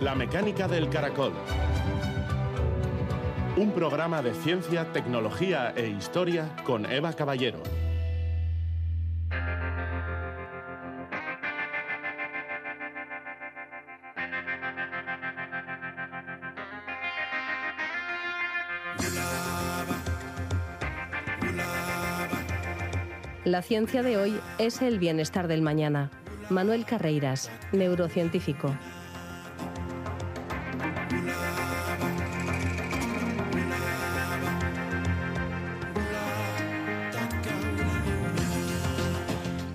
La mecánica del caracol. Un programa de ciencia, tecnología e historia con Eva Caballero. La ciencia de hoy es el bienestar del mañana. Manuel Carreiras, neurocientífico.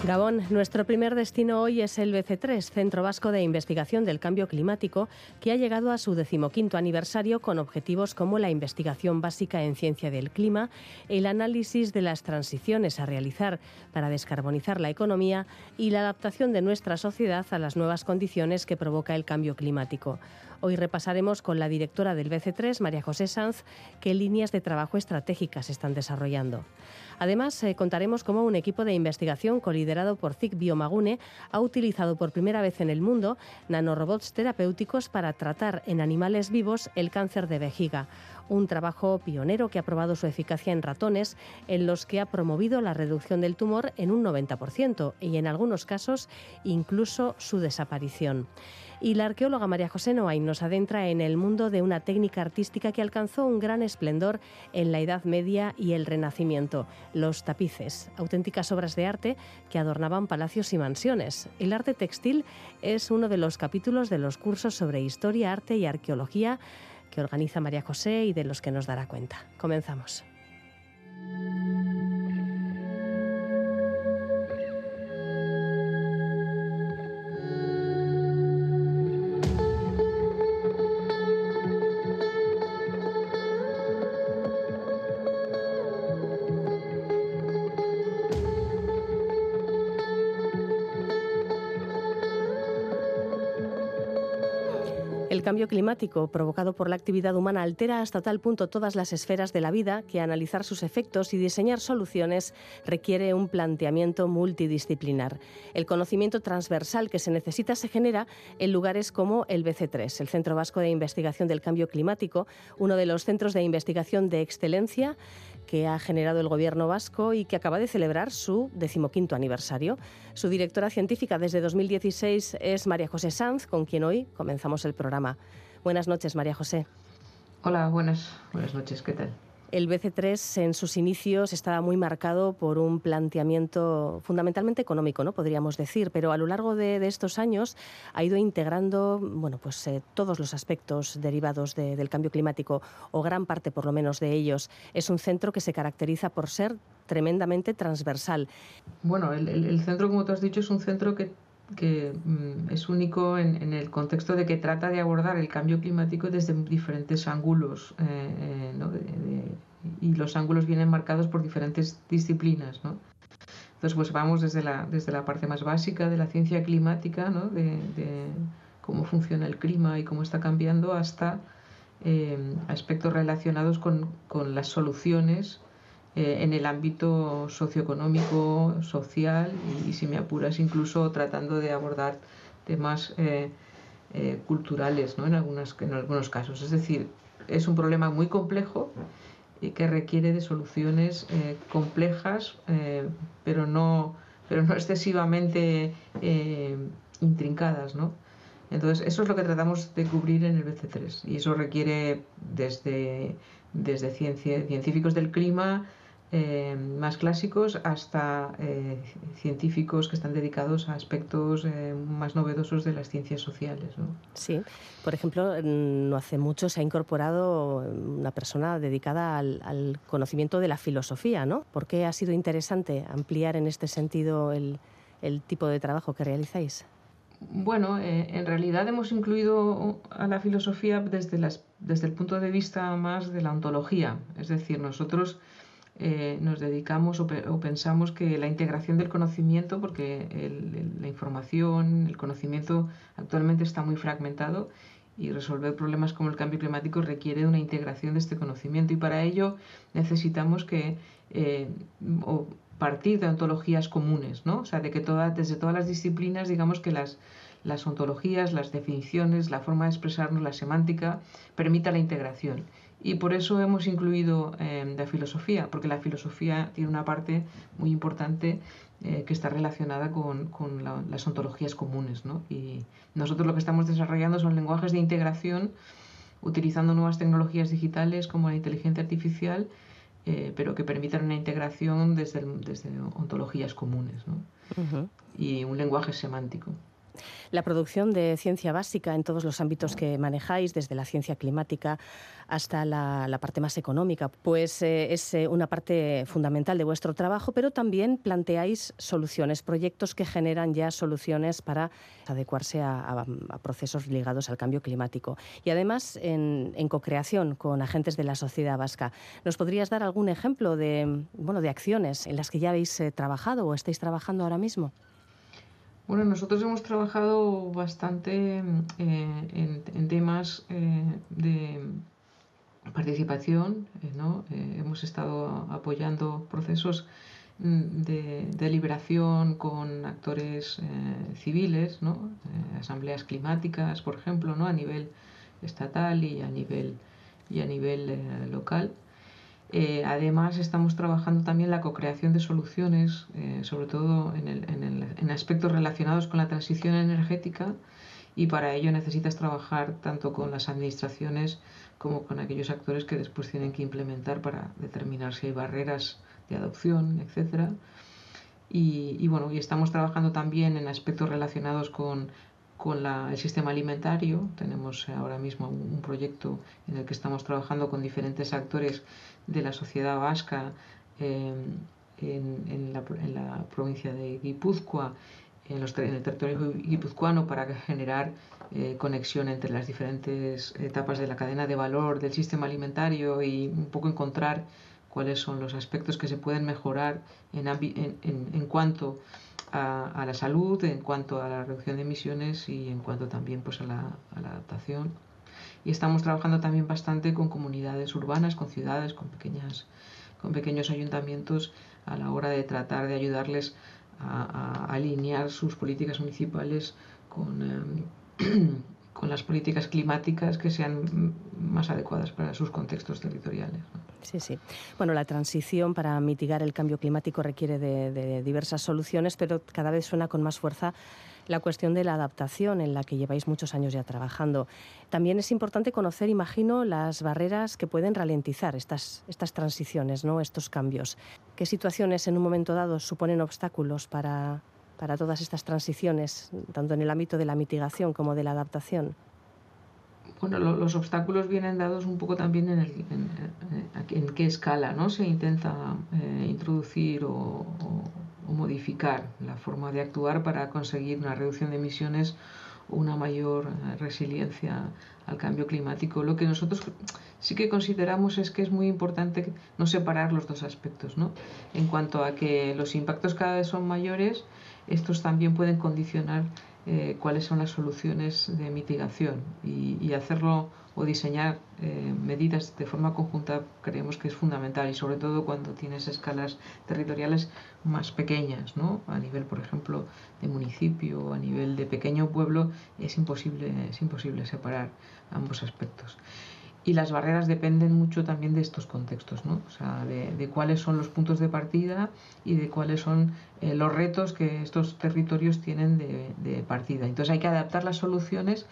Gabón, nuestro primer destino hoy es el BC3, Centro Vasco de Investigación del Cambio Climático, que ha llegado a su decimoquinto aniversario con objetivos como la investigación básica en ciencia del clima, el análisis de las transiciones a realizar para descarbonizar la economía y la adaptación de nuestra sociedad a las nuevas condiciones que provoca el cambio climático. Hoy repasaremos con la directora del BC3, María José Sanz, qué líneas de trabajo estratégicas están desarrollando. Además, eh, contaremos cómo un equipo de investigación coliderado por ZIC Biomagune ha utilizado por primera vez en el mundo nanorobots terapéuticos para tratar en animales vivos el cáncer de vejiga. Un trabajo pionero que ha probado su eficacia en ratones, en los que ha promovido la reducción del tumor en un 90% y en algunos casos incluso su desaparición. Y la arqueóloga María José Noain nos adentra en el mundo de una técnica artística que alcanzó un gran esplendor en la Edad Media y el Renacimiento, los tapices, auténticas obras de arte que adornaban palacios y mansiones. El arte textil es uno de los capítulos de los cursos sobre historia, arte y arqueología que organiza María José y de los que nos dará cuenta. Comenzamos. Cambio climático provocado por la actividad humana altera hasta tal punto todas las esferas de la vida que analizar sus efectos y diseñar soluciones requiere un planteamiento multidisciplinar. El conocimiento transversal que se necesita se genera en lugares como el BC3, el Centro Vasco de Investigación del Cambio Climático, uno de los centros de investigación de excelencia que ha generado el gobierno vasco y que acaba de celebrar su decimoquinto aniversario. Su directora científica desde 2016 es María José Sanz, con quien hoy comenzamos el programa. Buenas noches, María José. Hola, buenas, buenas noches, ¿qué tal? El BC3 en sus inicios estaba muy marcado por un planteamiento fundamentalmente económico, ¿no? podríamos decir, pero a lo largo de, estos años ha ido integrando bueno, pues, eh, todos los aspectos derivados del cambio climático, o gran parte por lo menos de ellos. Es un centro que se caracteriza por ser tremendamente transversal. Bueno, el centro, como tú has dicho, es un centro que que mm, es único en, el contexto de que trata de abordar el cambio climático desde diferentes ángulos eh, eh, y los ángulos vienen marcados por diferentes disciplinas. ¿no? Entonces, pues vamos desde la, desde la parte más básica de la ciencia climática, ¿no? de, cómo funciona el clima y cómo está cambiando, hasta eh, aspectos relacionados con, con las soluciones eh, en el ámbito socioeconómico, social y, si me apuras, incluso tratando de abordar temas eh, culturales ¿no? en, algunas, en algunos casos. Es decir, es un problema muy complejo y que requiere de soluciones complejas, pero, no, pero no excesivamente intrincadas. ¿no? Entonces, eso es lo que tratamos de cubrir en el BC3 y eso requiere desde, desde científicos del clima, eh, más clásicos hasta eh, científicos que están dedicados a aspectos eh, más novedosos de las ciencias sociales. ¿no? Sí, por ejemplo, no hace mucho se ha incorporado una persona dedicada al, conocimiento de la filosofía, ¿no? ¿Por qué ha sido interesante ampliar en este sentido el, el tipo de trabajo que realizáis? Bueno, en realidad hemos incluido a la filosofía desde, las, desde el punto de vista más de la ontología, es decir, nosotros eh, nos dedicamos o, pensamos que la integración del conocimiento, porque la información, el conocimiento actualmente está muy fragmentado y resolver problemas como el cambio climático requiere una integración de este conocimiento y para ello necesitamos que eh, partir de ontologías comunes, ¿no? O sea, de que desde todas las disciplinas, digamos que las, las ontologías, las definiciones, la forma de expresarnos, la semántica, permita la integración. Y por eso hemos incluido eh, la filosofía, porque la filosofía tiene una parte muy importante eh, que está relacionada con, las ontologías comunes. Y nosotros lo que estamos desarrollando son lenguajes de integración utilizando nuevas tecnologías digitales como la inteligencia artificial, eh, pero que permitan una integración desde, desde ontologías comunes y un lenguaje semántico. La producción de ciencia básica en todos los ámbitos que manejáis, desde la ciencia climática hasta la, parte más económica, pues eh, es eh, una parte fundamental de vuestro trabajo, pero también planteáis soluciones, proyectos que generan ya soluciones para adecuarse a, procesos ligados al cambio climático. Y además en, en co-creación con agentes de la sociedad vasca. ¿Nos podrías dar algún ejemplo de, bueno, de acciones en las que ya habéis eh, trabajado o estáis trabajando ahora mismo? Bueno, nosotros hemos trabajado bastante eh, en, temas eh, de participación, eh, ¿no? hemos estado apoyando procesos mm, de, liberación con actores civiles, ¿no? asambleas climáticas, por ejemplo, ¿no? a nivel estatal y a nivel, y a nivel local. Eh, además, estamos trabajando también la co-creación de soluciones, eh, sobre todo en, aspectos relacionados con la transición energética, y para ello necesitas trabajar tanto con las administraciones como con aquellos actores que después tienen que implementar para determinar si hay barreras de adopción, etc. Y, bueno, y estamos trabajando también en aspectos relacionados con con el sistema alimentario. Tenemos ahora mismo un, proyecto en el que estamos trabajando con diferentes actores de la sociedad vasca em, en, la, provincia de Guipúzcoa, en, el territorio guipuzcoano, para generar eh, conexión entre las diferentes etapas de la cadena de valor del sistema alimentario y un poco encontrar cuáles son los aspectos que se pueden mejorar en, en cuanto a, la salud, en cuanto a la reducción de emisiones y en cuanto también pues, a, la, adaptación. Y estamos trabajando también bastante con comunidades urbanas, con ciudades, con, pequeñas, con pequeños ayuntamientos a la hora de tratar de ayudarles a, alinear sus políticas municipales con, em, con las políticas climáticas que sean más adecuadas para sus contextos territoriales. Sí, sí. Bueno, la transición para mitigar el cambio climático requiere de, diversas soluciones, pero cada vez suena con más fuerza la cuestión de la adaptación en la que lleváis muchos años ya trabajando. También es importante conocer, imagino, las barreras que pueden ralentizar estas, estas transiciones, ¿no? estos cambios. ¿Qué situaciones en un momento dado suponen obstáculos para, para todas estas transiciones, tanto en el ámbito de la mitigación como de la adaptación? bueno, los obstáculos vienen dados un poco también en, el, en, qué escala ¿no? se intenta eh, introducir o, modificar la forma de actuar para conseguir una reducción de emisiones o una mayor eh, resiliencia al cambio climático. Lo que nosotros sí que consideramos es que es muy importante no separar los dos aspectos. ¿no? En cuanto a que los impactos cada vez son mayores, estos también pueden condicionar eh, cuáles son las soluciones de mitigación y, hacerlo o diseñar eh, medidas de forma conjunta creemos que es fundamental y sobre todo cuando tienes escalas territoriales más pequeñas, ¿no? A nivel, por ejemplo, de municipio o a nivel de pequeño pueblo es imposible, es imposible separar ambos aspectos y las barreras dependen mucho también de estos contextos, ¿no? o sea, de, cuáles son los puntos de partida y de cuáles son eh, los retos que estos territorios tienen de, partida. Entonces hay que adaptar las soluciones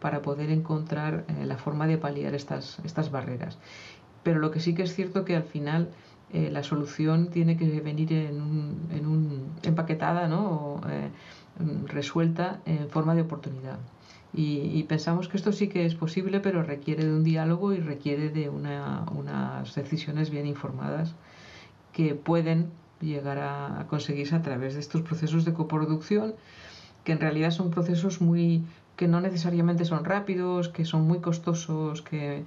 para poder encontrar eh, la forma de paliar estas, estas barreras. Pero lo que sí que es cierto que al final eh, la solución tiene que venir en un, en un empaquetada, ¿no? resuelta en forma de oportunidad. Y, pensamos que esto sí que es posible, pero requiere de un diálogo y requiere de unas decisiones bien informadas que pueden llegar a, conseguirse a través de estos procesos de coproducción, que en realidad son procesos muy que no necesariamente son rápidos, que son muy costosos, que,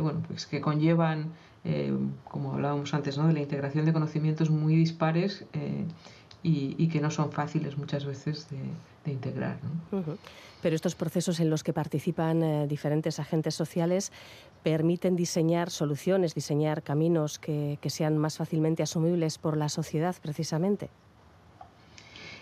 bueno, pues que conllevan, eh, como hablábamos antes, ¿no? de la integración de conocimientos muy dispares eh, y, que no son fáciles muchas veces de, integrar. Pero estos procesos en los que participan eh, diferentes agentes sociales permiten diseñar soluciones, diseñar caminos que, sean más fácilmente asumibles por la sociedad, precisamente.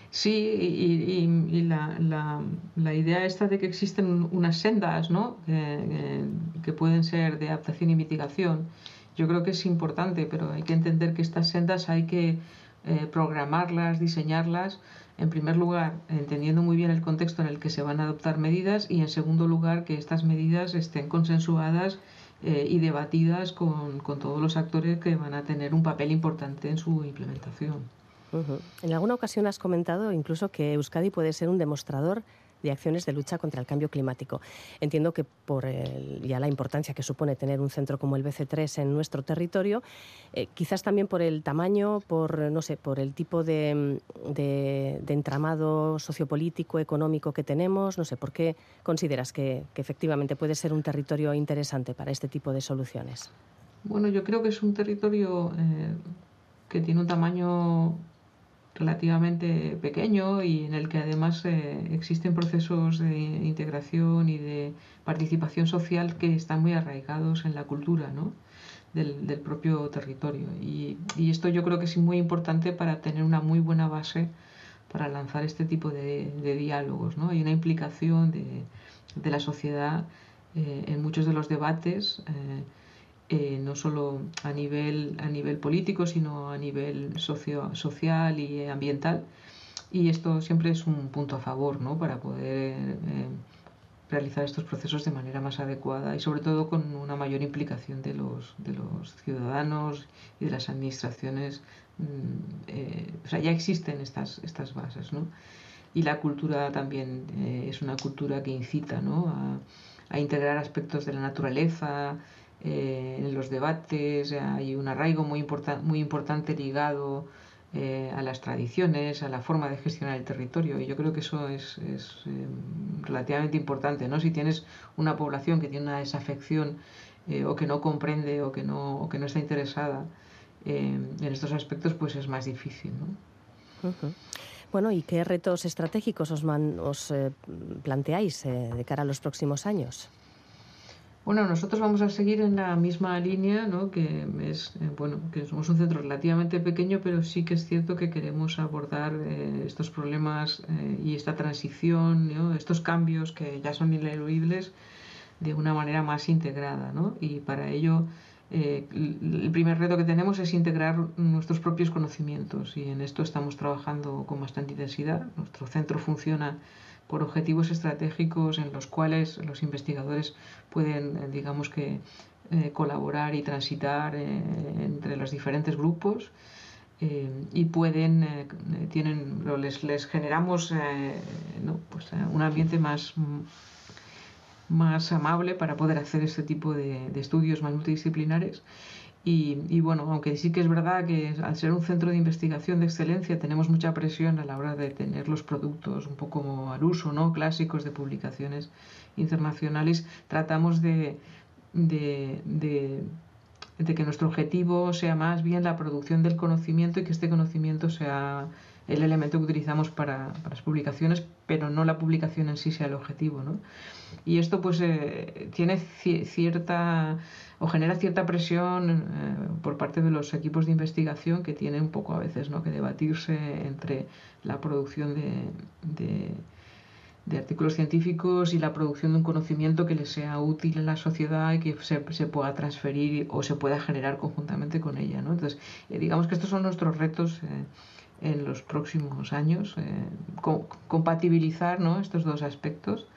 Sí, y, la, idea esta de que existen unas sendas ¿no? que pueden ser de adaptación y mitigación, yo creo que es importante, pero hay que entender que estas sendas hay que eh, programarlas, diseñarlas, en primer lugar, entendiendo muy bien el contexto en el que se van a adoptar medidas y en segundo lugar, que estas medidas estén consensuadas eh, y debatidas con, con todos los actores que van a tener un papel importante en su implementación. En alguna ocasión has comentado incluso que Euskadi puede ser un demostrador de acciones de lucha contra el cambio climático. Entiendo que por ya la importancia que supone tener un centro como el BC3 en nuestro territorio, eh, quizás también por el tamaño, por no sé, por el tipo de, entramado sociopolítico, económico que tenemos, no sé, ¿por qué consideras que, efectivamente puede ser un territorio interesante para este tipo de soluciones? Bueno, yo creo que es un territorio eh, que tiene un tamaño relativamente pequeño y en el que además eh, existen procesos de integración y de participación social que están muy arraigados en la cultura del, propio territorio. Y, esto yo creo que es muy importante para tener una muy buena base para lanzar este tipo de, diálogos. ¿no? Hay una implicación de, la sociedad eh, en muchos de los debates. Eh, eh, no solo a nivel, a nivel político, sino a nivel socio, social y ambiental. Y esto siempre es un punto a favor ¿no? para poder eh, realizar estos procesos de manera más adecuada y sobre todo con una mayor implicación de los, de los ciudadanos y de las administraciones. Mm, eh, o sea, ya existen estas, estas bases. ¿no? Y la cultura también es una cultura que incita ¿no? a, a integrar aspectos de la naturaleza, eh, en los debates, hay un arraigo muy, muy importante ligado eh, a las tradiciones, a la forma de gestionar el territorio y yo creo que eso es, es eh, relativamente importante. ¿no? Si tienes una población que tiene una desafección o que no comprende o que no, o que no está interesada en estos aspectos, pues es más difícil. ¿no? Bueno, ¿y qué retos estratégicos os, os planteáis de cara a los próximos años? Bueno, nosotros vamos a seguir en la misma línea, ¿no? que es eh, bueno, que somos un centro relativamente pequeño, pero sí que es cierto que queremos abordar eh, estos problemas eh, y esta transición, estos cambios que ya son ineludibles de una manera más integrada, ¿no? Y para ello el primer reto que tenemos es integrar nuestros propios conocimientos y en esto estamos trabajando con bastante intensidad. Nuestro centro funciona por objetivos estratégicos en los cuales los investigadores pueden, eh, digamos que, eh, colaborar y transitar eh, entre los diferentes grupos y pueden, tienen, les, les generamos pues, un ambiente más, más amable para poder hacer este tipo de, de estudios más multidisciplinares y, bueno, aunque sí que es verdad que al ser un centro de investigación de excelencia tenemos mucha presión a la hora de tener los productos un poco al uso, ¿no? Clásicos de publicaciones internacionales, tratamos de, de, de, que nuestro objetivo sea más bien la producción del conocimiento y que este conocimiento sea el elemento que utilizamos para, para las publicaciones, pero no la publicación en sí sea el objetivo, ¿no? Y esto pues eh, tiene cierta o genera cierta presión eh, por parte de los equipos de investigación que tienen un poco a veces ¿no? que debatirse entre la producción de, de, artículos científicos y la producción de un conocimiento que les sea útil en la sociedad y que se, se pueda transferir o se pueda generar conjuntamente con ella. ¿no? Entonces, eh, digamos que estos son nuestros retos en los próximos años, compatibilizar ¿no? estos dos aspectos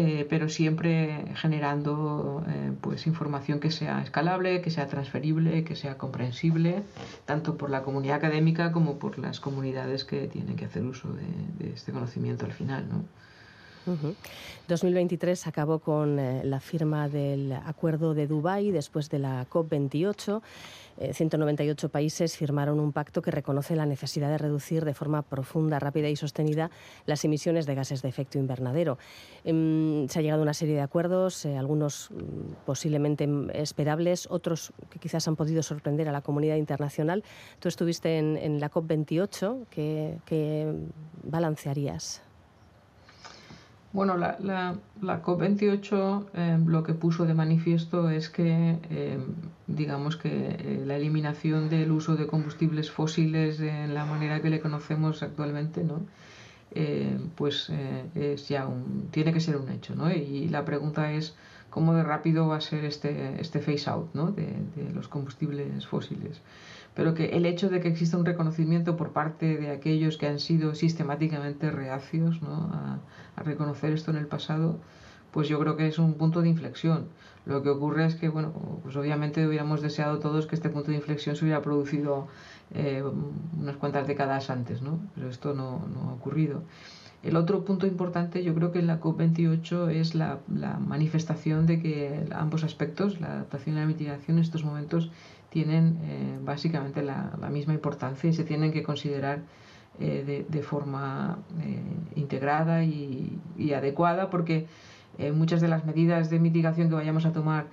eh, pero siempre generando eh, pues información que sea escalable, que sea transferible, que sea comprensible, tanto por la comunidad académica como por las comunidades que tienen que hacer uso de, este conocimiento al final. ¿no? 2023 acabó con eh, la firma del Acuerdo de Dubái después de la COP28. 198 eh, países firmaron un pacto que reconoce la necesidad de reducir de forma profunda, rápida y sostenida las emisiones de gases de efecto invernadero. Em, se ha llegado a una serie de acuerdos, eh, algunos mm, posiblemente esperables, otros que quizás han podido sorprender a la comunidad internacional. Tú estuviste en, la COP28, ¿qué, qué balancearías? Bueno, la, la, COP28 em, lo que puso de manifiesto es que, em, digamos que eh, la eliminación del uso de combustibles fósiles en la manera que le conocemos actualmente, ¿no? Pues eh, es ya un, tiene que ser un hecho, ¿no? Y la pregunta es cómo de rápido va a ser este, este phase out, ¿no? de, de los combustibles fósiles pero que el hecho de que exista un reconocimiento por parte de aquellos que han sido sistemáticamente reacios a, reconocer esto en el pasado, pues yo creo que es un punto de inflexión. Lo que ocurre es que, bueno, pues obviamente hubiéramos deseado todos que este punto de inflexión se hubiera producido eh, unas cuantas décadas antes, ¿no? Pero esto no, ha ocurrido. El otro punto importante, yo creo que en la COP28 es la, la manifestación de que ambos aspectos, la adaptación y la mitigación, en estos momentos tienen eh, básicamente la, misma importancia y se tienen que considerar eh, de, forma eh, integrada y, adecuada porque muchas de las medidas de mitigación que vayamos a tomar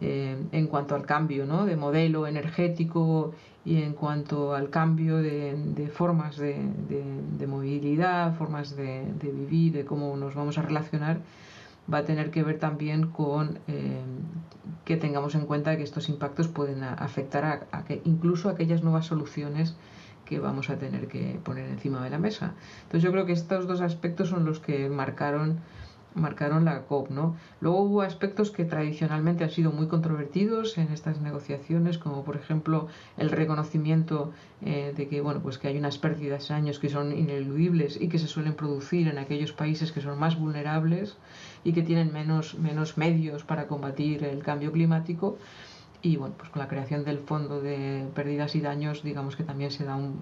en cuanto al cambio de modelo energético y en cuanto al cambio de, formas de, movilidad, formas de, vivir, de cómo nos vamos a relacionar, va a tener que ver también con eh, que tengamos en cuenta que estos impactos pueden afectar a, que incluso aquellas nuevas soluciones que vamos a tener que poner encima de la mesa. Entonces yo creo que estos dos aspectos son los que marcaron marcaron la COP. ¿no? Luego hubo aspectos que tradicionalmente han sido muy controvertidos en estas negociaciones, como por ejemplo el reconocimiento eh, de que, bueno, pues que hay unas pérdidas en años que son ineludibles y que se suelen producir en aquellos países que son más vulnerables y que tienen menos, menos medios para combatir el cambio climático. Y bueno, pues con la creación del fondo de pérdidas y daños, digamos que también se da un,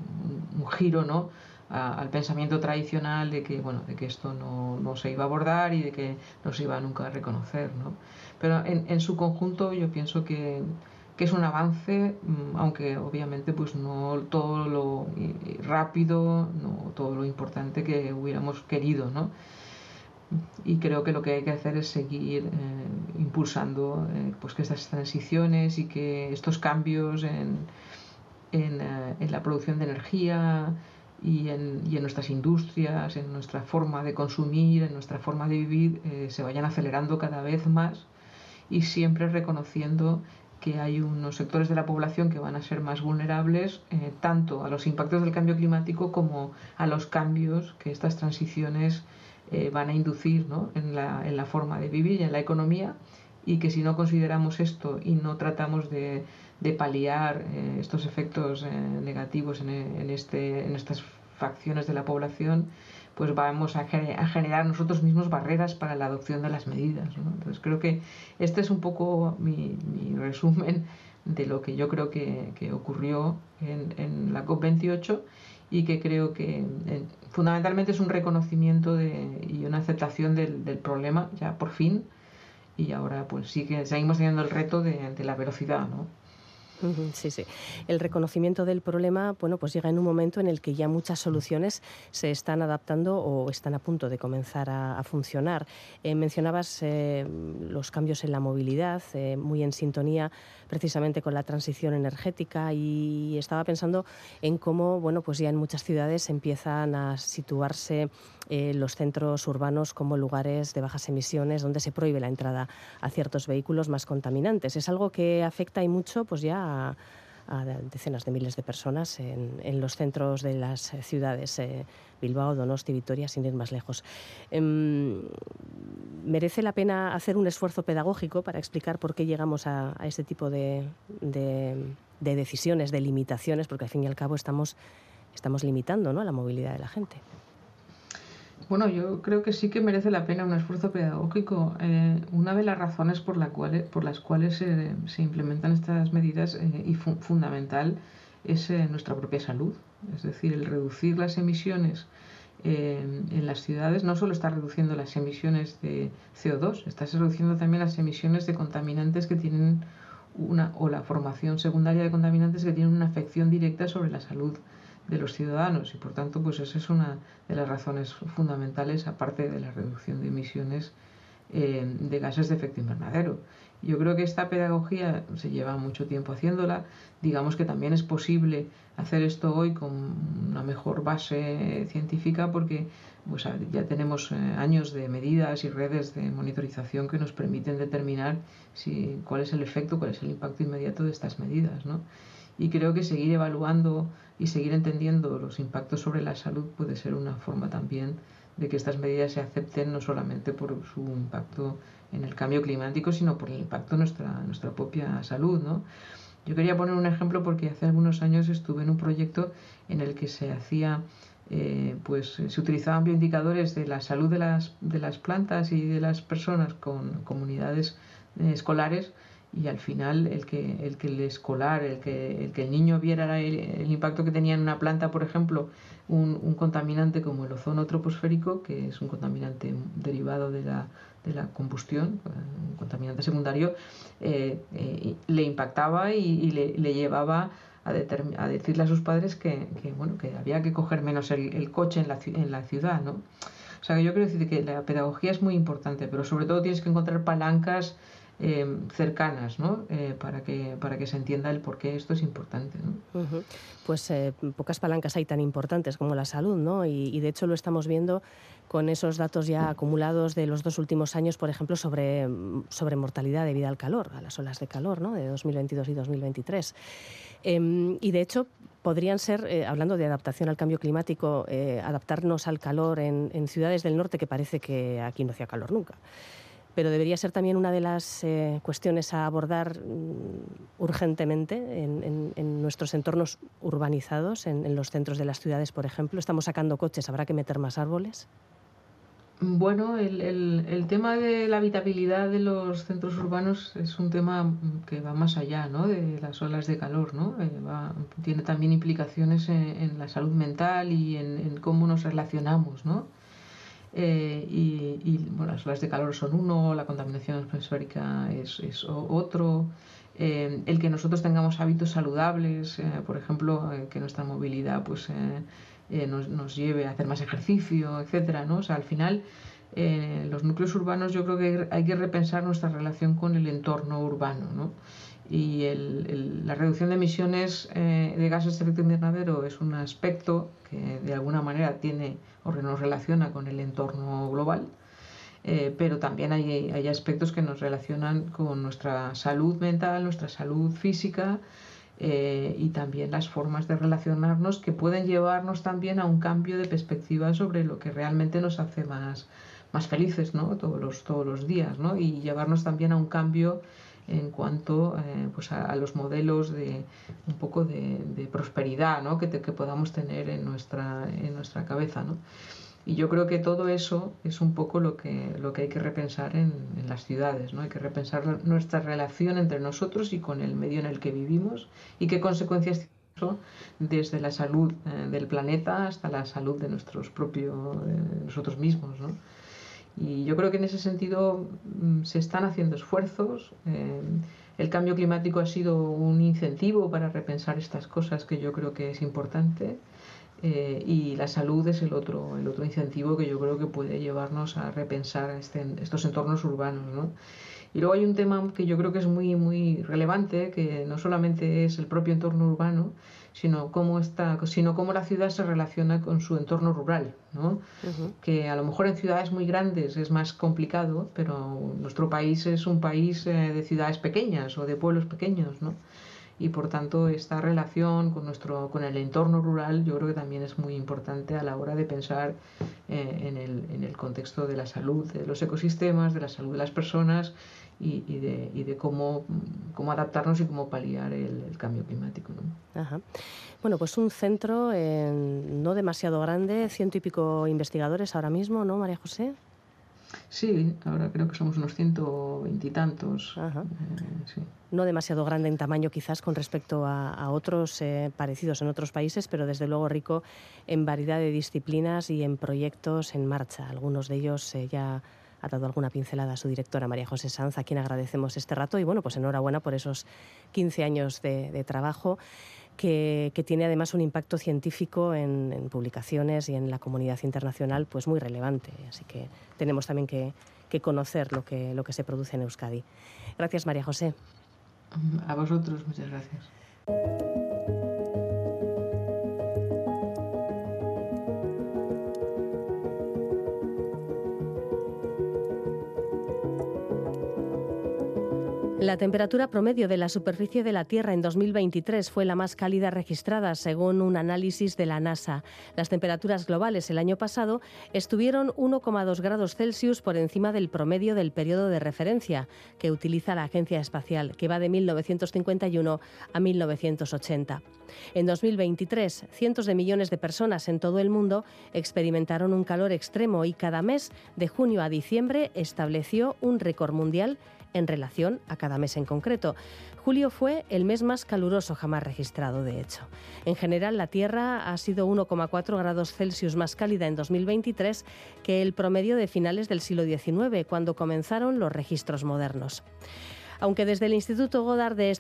un giro, ¿no? al pensamiento tradicional de que, bueno, de que esto no, no, se iba a abordar y de que no se iba nunca a reconocer. ¿no? Pero en, en su conjunto yo pienso que, que, es un avance, mm, aunque obviamente pues no todo lo rápido, no todo lo importante que hubiéramos querido. ¿no? Y creo que lo que hay que hacer es seguir eh, impulsando eh, pues que estas transiciones y que estos cambios en, en, eh, en la producción de energía, y en, y en, nuestras industrias, en nuestra forma de consumir, en nuestra forma de vivir, eh, se vayan acelerando cada vez más y siempre reconociendo que hay unos sectores de la población que van a ser más vulnerables tanto a los impactos del cambio climático como a los cambios que estas transiciones eh, van a inducir ¿no? en, la, en la forma de vivir y en la economía y que si no consideramos esto y no tratamos de de paliar eh, estos efectos eh, negativos en, en, este, en estas facciones de la población, pues vamos a, generar nosotros mismos barreras para la adopción de las medidas. Entonces creo que este es un poco mi, resumen de lo que yo creo que, que ocurrió en, en, la COP28 y que creo que fundamentalmente es un reconocimiento de, y una aceptación del, del, problema ya por fin y ahora pues sí que seguimos teniendo el reto de, de la velocidad. ¿no? Sí, sí. El reconocimiento del problema, bueno, pues llega en un momento en el que ya muchas soluciones se están adaptando o están a punto de comenzar a, funcionar. Eh, mencionabas eh, los cambios en la movilidad, eh, muy en sintonía precisamente con la transición energética y estaba pensando en cómo, bueno, pues ya en muchas ciudades empiezan a situarse los centros urbanos como lugares de bajas emisiones donde se prohíbe la entrada a ciertos vehículos más contaminantes. Es algo que afecta y mucho, pues ya a, decenas de miles de personas en, los centros de las ciudades, eh, Bilbao, Donosti, Vitoria, sin ir más lejos. Em, merece la pena hacer un esfuerzo pedagógico para explicar por qué llegamos a, este tipo de, decisiones, de limitaciones, porque al fin y al cabo estamos, estamos limitando ¿no? la movilidad de la gente. Bueno, yo creo que sí que merece la pena un esfuerzo pedagógico. Eh, una de las razones por, la por las cuales se implementan estas medidas eh, y fundamental es eh, nuestra propia salud. Es decir, el reducir las emisiones en las ciudades no solo está reduciendo las emisiones de CO2, está reduciendo también las emisiones de contaminantes que tienen una, o la formación secundaria de contaminantes que tienen una afección directa sobre la salud de los ciudadanos y por tanto pues esa es una de las razones fundamentales aparte de la reducción de emisiones de gases de efecto invernadero. Yo creo que esta pedagogía se lleva mucho tiempo haciéndola. Digamos que también es posible hacer esto hoy con una mejor base científica porque pues, ya tenemos eh, años de medidas y redes de monitorización que nos permiten determinar si, cuál es el efecto, cuál es el impacto inmediato de estas medidas. ¿no? Y creo que seguir evaluando y seguir entendiendo los impactos sobre la salud puede ser una forma también de que estas medidas se acepten no solamente por su impacto en el cambio climático, sino por el impacto en nuestra, nuestra propia salud. ¿no? Yo quería poner un ejemplo porque hace algunos años estuve en un proyecto en el que se hacía, eh, pues se utilizaban bioindicadores de la salud de las, de las plantas y de las personas con comunidades eh, escolares y al final el que el que el escolar, el que el, que el niño viera el, impacto que tenía en una planta, por ejemplo, un, un, contaminante como el ozono troposférico, que es un contaminante derivado de la, de la combustión, un contaminante secundario, eh, eh, le impactaba y, le, le, llevaba a, a, decirle a sus padres que, que, bueno, que había que coger menos el, coche en la, en la ciudad, ¿no? O sea, que yo quiero decir que la pedagogía es muy importante, pero sobre todo tienes que encontrar palancas eh, cercanas, ¿no? Eh, para, que, para que se entienda el por qué esto es importante. ¿no? Pues eh, pocas palancas hay tan importantes como la salud, ¿no? Y, de hecho lo estamos viendo con esos datos ya acumulados de los dos últimos años, por ejemplo, sobre, sobre mortalidad debido al calor, a las olas de calor, ¿no? De 2022 y 2023. Em, y de hecho, podrían ser, hablando de adaptación al cambio climático, adaptarnos al calor en, en, ciudades del norte, que parece que aquí no hacía calor nunca pero debería ser también una de las eh, cuestiones a abordar mm, urgentemente en, nuestros entornos urbanizados, en, los centros de las ciudades, por ejemplo. Estamos sacando coches, ¿habrá que meter más árboles? Bueno, el, tema de la habitabilidad de los centros urbanos es un tema que va más allá ¿no? de las olas de calor. ¿no? Eh, tiene también implicaciones en, la salud mental y en, cómo nos relacionamos. ¿no? Eh, y, bueno, las olas de calor son uno, la contaminación atmosférica es, otro. Eh, el que nosotros tengamos hábitos saludables, eh, por ejemplo, que nuestra movilidad pues, nos, nos, lleve a hacer más ejercicio, etcétera, ¿no? O sea, al final, los núcleos urbanos yo creo que hay que repensar nuestra relación con el entorno urbano, ¿no? Y el, la reducción de emisiones eh, de gases de efecto invernadero es un aspecto que de alguna manera tiene o nos relaciona con el entorno global, eh, pero también hay, hay, aspectos que nos relacionan con nuestra salud mental, nuestra salud física eh, y también las formas de relacionarnos que pueden llevarnos también a un cambio de perspectiva sobre lo que realmente nos hace más, más felices ¿no? todos, los, todos los días ¿no? y llevarnos también a un cambio en cuanto eh, pues a, los modelos de un poco de, prosperidad ¿no? que, que, podamos tener en nuestra, en nuestra cabeza. ¿no? Y yo creo que todo eso es un poco lo que, lo que hay que repensar en, en, las ciudades, ¿no? Hay que repensar nuestra relación entre nosotros y con el medio en el que vivimos y qué consecuencias tiene eso desde la salud eh, del planeta hasta la salud de nuestros propios, nosotros mismos, ¿no? Y yo creo que en ese sentido mm, se están haciendo esfuerzos. Eh, el cambio climático ha sido un incentivo para repensar estas cosas que yo creo que es importante. Eh, y la salud es el otro, el otro incentivo que yo creo que puede llevarnos a repensar este, estos entornos urbanos. ¿no? Y luego hay un tema que yo creo que es muy, muy relevante, que no solamente es el propio entorno urbano, sino cómo, está, sino cómo la ciudad se relaciona con su entorno rural, ¿no? que a lo mejor en ciudades muy grandes es más complicado, pero nuestro país es un país eh, de ciudades pequeñas o de pueblos pequeños, ¿no? y por tanto esta relación con nuestro con el entorno rural yo creo que también es muy importante a la hora de pensar eh, en, el, en el contexto de la salud de los ecosistemas de la salud de las personas y, de, y de cómo, cómo, adaptarnos y cómo paliar el, cambio climático. ¿no? Ajá. Bueno, pues un centro eh, no demasiado grande, ciento y pico investigadores ahora mismo, ¿no, María José? Sí, ahora creo que somos unos ciento veintitantos. Eh, sí. No demasiado grande en tamaño quizás con respecto a, a otros eh, parecidos en otros países, pero desde luego rico en variedad de disciplinas y en proyectos en marcha. Algunos de ellos eh, ya ha dado alguna pincelada a su directora María José Sanz, a quien agradecemos este rato y bueno, pues enhorabuena por esos 15 años de, trabajo. que, tiene además un impacto científico en, publicaciones y en la comunidad internacional pues muy relevante. Así que tenemos también que, que conocer lo que, lo que se produce en Euskadi. Gracias, María José. A vosotros, muchas gracias. La temperatura promedio de la superficie de la Tierra en 2023 fue la más cálida registrada, según un análisis de la NASA. Las temperaturas globales el año pasado estuvieron 1,2 grados Celsius por encima del promedio del periodo de referencia que utiliza la Agencia Espacial, que va de 1951 a 1980. En 2023, cientos de millones de personas en todo el mundo experimentaron un calor extremo y cada mes, de junio a diciembre, estableció un récord mundial en relación a cada mes en concreto. Julio fue el mes más caluroso jamás registrado, de hecho. En general, la Tierra ha sido 1,4 grados Celsius más cálida en 2023 que el promedio de finales del siglo XIX, cuando comenzaron los registros modernos. Aunque desde el Instituto Goddard de,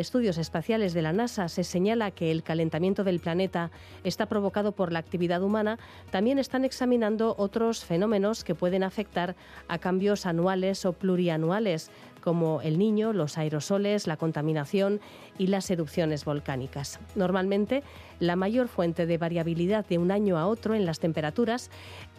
Estudios Espaciales de la NASA se señala que el calentamiento del planeta está provocado por la actividad humana, también están examinando otros fenómenos que pueden afectar a cambios anuales o plurianuales, como el niño, los aerosoles, la contaminación y las erupciones volcánicas. Normalmente, la mayor fuente de variabilidad de un año a otro en las temperaturas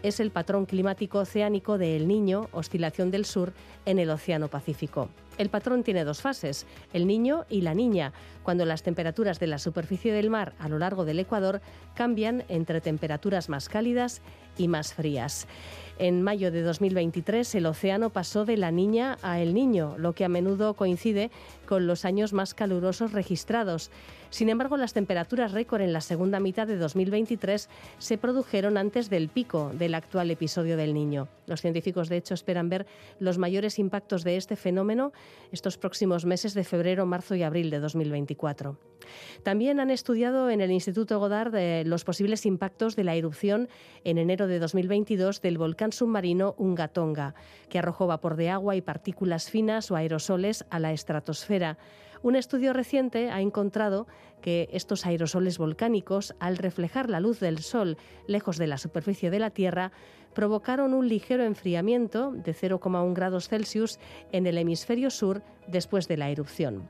es el patrón climático oceánico de El Niño, oscilación del sur, en el Océano Pacífico. El patrón tiene dos fases, el niño y la niña, cuando las temperaturas de la superficie del mar a lo largo del Ecuador cambian entre temperaturas más cálidas y más frías. En mayo de 2023 el océano pasó de la niña a el niño, lo que a menudo coincide con los años más calurosos registrados. Sin embargo, las temperaturas récord en la segunda mitad de 2023 se produjeron antes del pico del actual episodio del Niño. Los científicos, de hecho, esperan ver los mayores impactos de este fenómeno estos próximos meses de febrero, marzo y abril de 2024. También han estudiado en el Instituto Goddard eh, los posibles impactos de la erupción en enero de 2022 del volcán submarino Ungatonga, que arrojó vapor de agua y partículas finas o aerosoles a la estratosfera. Un estudio reciente ha encontrado que estos aerosoles volcánicos, al reflejar la luz del Sol lejos de la superficie de la Tierra, provocaron un ligero enfriamiento de 0,1 grados Celsius en el hemisferio sur después de la erupción.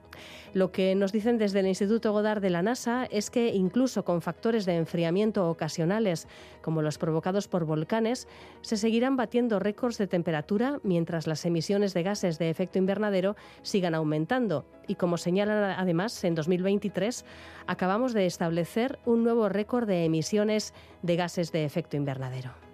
Lo que nos dicen desde el Instituto Goddard de la NASA es que incluso con factores de enfriamiento ocasionales, como los provocados por volcanes, se seguirán batiendo récords de temperatura mientras las emisiones de gases de efecto invernadero sigan aumentando. Y como señalan además, en 2023 acabamos de establecer un nuevo récord de emisiones de gases de efecto invernadero.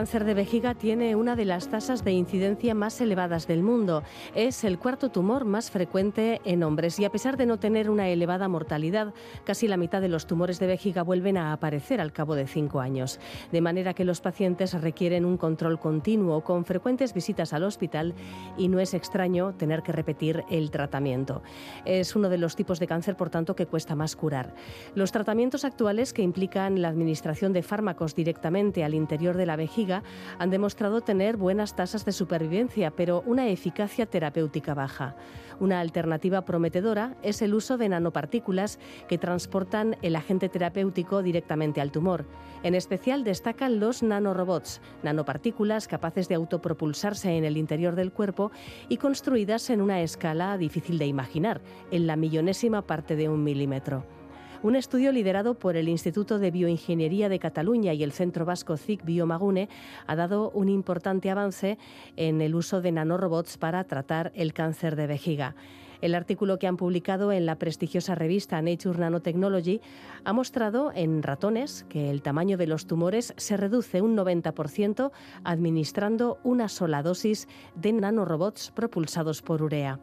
Cáncer de vejiga tiene una de las tasas de incidencia más elevadas del mundo. Es el cuarto tumor más frecuente en hombres y a pesar de no tener una elevada mortalidad, casi la mitad de los tumores de vejiga vuelven a aparecer al cabo de cinco años. De manera que los pacientes requieren un control continuo con frecuentes visitas al hospital y no es extraño tener que repetir el tratamiento. Es uno de los tipos de cáncer, por tanto, que cuesta más curar. Los tratamientos actuales que implican la administración de fármacos directamente al interior de la vejiga han demostrado tener buenas tasas de supervivencia, pero una eficacia terapéutica baja. Una alternativa prometedora es el uso de nanopartículas que transportan el agente terapéutico directamente al tumor. En especial destacan los nanorobots, nanopartículas capaces de autopropulsarse en el interior del cuerpo y construidas en una escala difícil de imaginar, en la millonésima parte de un milímetro. Un estudio liderado por el Instituto de Bioingeniería de Cataluña y el Centro Vasco CIC Biomagune ha dado un importante avance en el uso de nanorobots para tratar el cáncer de vejiga. El artículo que han publicado en la prestigiosa revista Nature Nanotechnology ha mostrado en ratones que el tamaño de los tumores se reduce un 90% administrando una sola dosis de nanorobots propulsados por urea.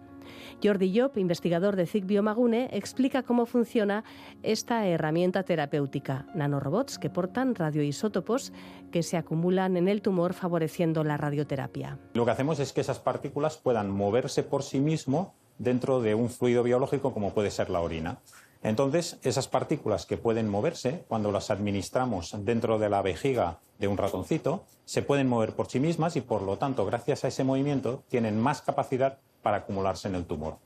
Jordi Job, investigador de CIC Biomagune, explica cómo funciona esta herramienta terapéutica, nanorobots que portan radioisótopos que se acumulan en el tumor favoreciendo la radioterapia. Lo que hacemos es que esas partículas puedan moverse por sí mismo dentro de un fluido biológico como puede ser la orina. Entonces, esas partículas que pueden moverse, cuando las administramos dentro de la vejiga de un ratoncito, se pueden mover por sí mismas y, por lo tanto, gracias a ese movimiento, tienen más capacidad para acumularse en el tumor.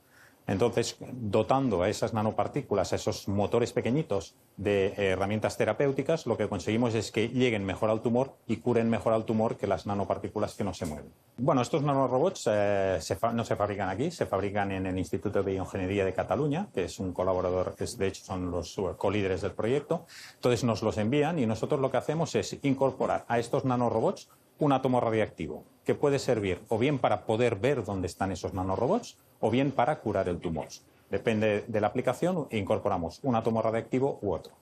Entonces, dotando a esas nanopartículas, a esos motores pequeñitos de eh, herramientas terapéuticas, lo que conseguimos es que lleguen mejor al tumor y curen mejor al tumor que las nanopartículas que no se mueven. Bueno, estos nanorobots eh, no se fabrican aquí, se fabrican en el Instituto de Bioingeniería de Cataluña, que es un colaborador, que de hecho son los colíderes del proyecto. Entonces nos los envían y nosotros lo que hacemos es incorporar a estos nanorobots un átomo radiactivo que puede servir o bien para poder ver dónde están esos nanorobots o bien para curar el tumor. Depende de la aplicación, incorporamos un átomo radiactivo u otro.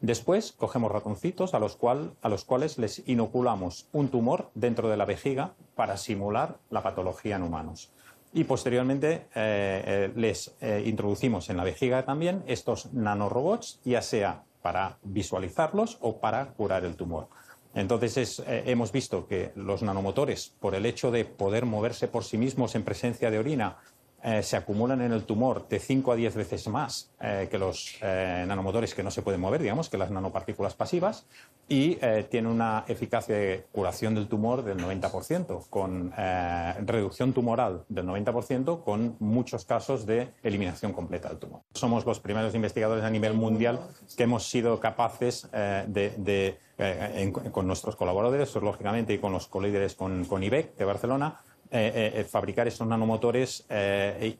Después cogemos ratoncitos a los, cuales les inoculamos un tumor dentro de la vejiga para simular la patología en humanos. Y posteriormente eh, eh, les eh, introducimos en la vejiga también estos nanorobots, ya sea para visualizarlos o para curar el tumor. Entonces hemos visto que los nanomotores, por el hecho de poder moverse por sí mismos en presencia de orina eh, se acumulan en el tumor de 5 a 10 veces más eh, que los eh, nanomotores que no se pueden mover, digamos, que las nanopartículas pasivas, y tiene una eficacia de curación del tumor del 90%, con reducción tumoral del 90%, con muchos casos de eliminación completa del tumor. Somos los primeros investigadores a nivel mundial que hemos sido capaces de, con nuestros colaboradores, lógicamente, y con los colíderes con, con IBEC de Barcelona, eh, eh, eh, fabricar estos nanomotores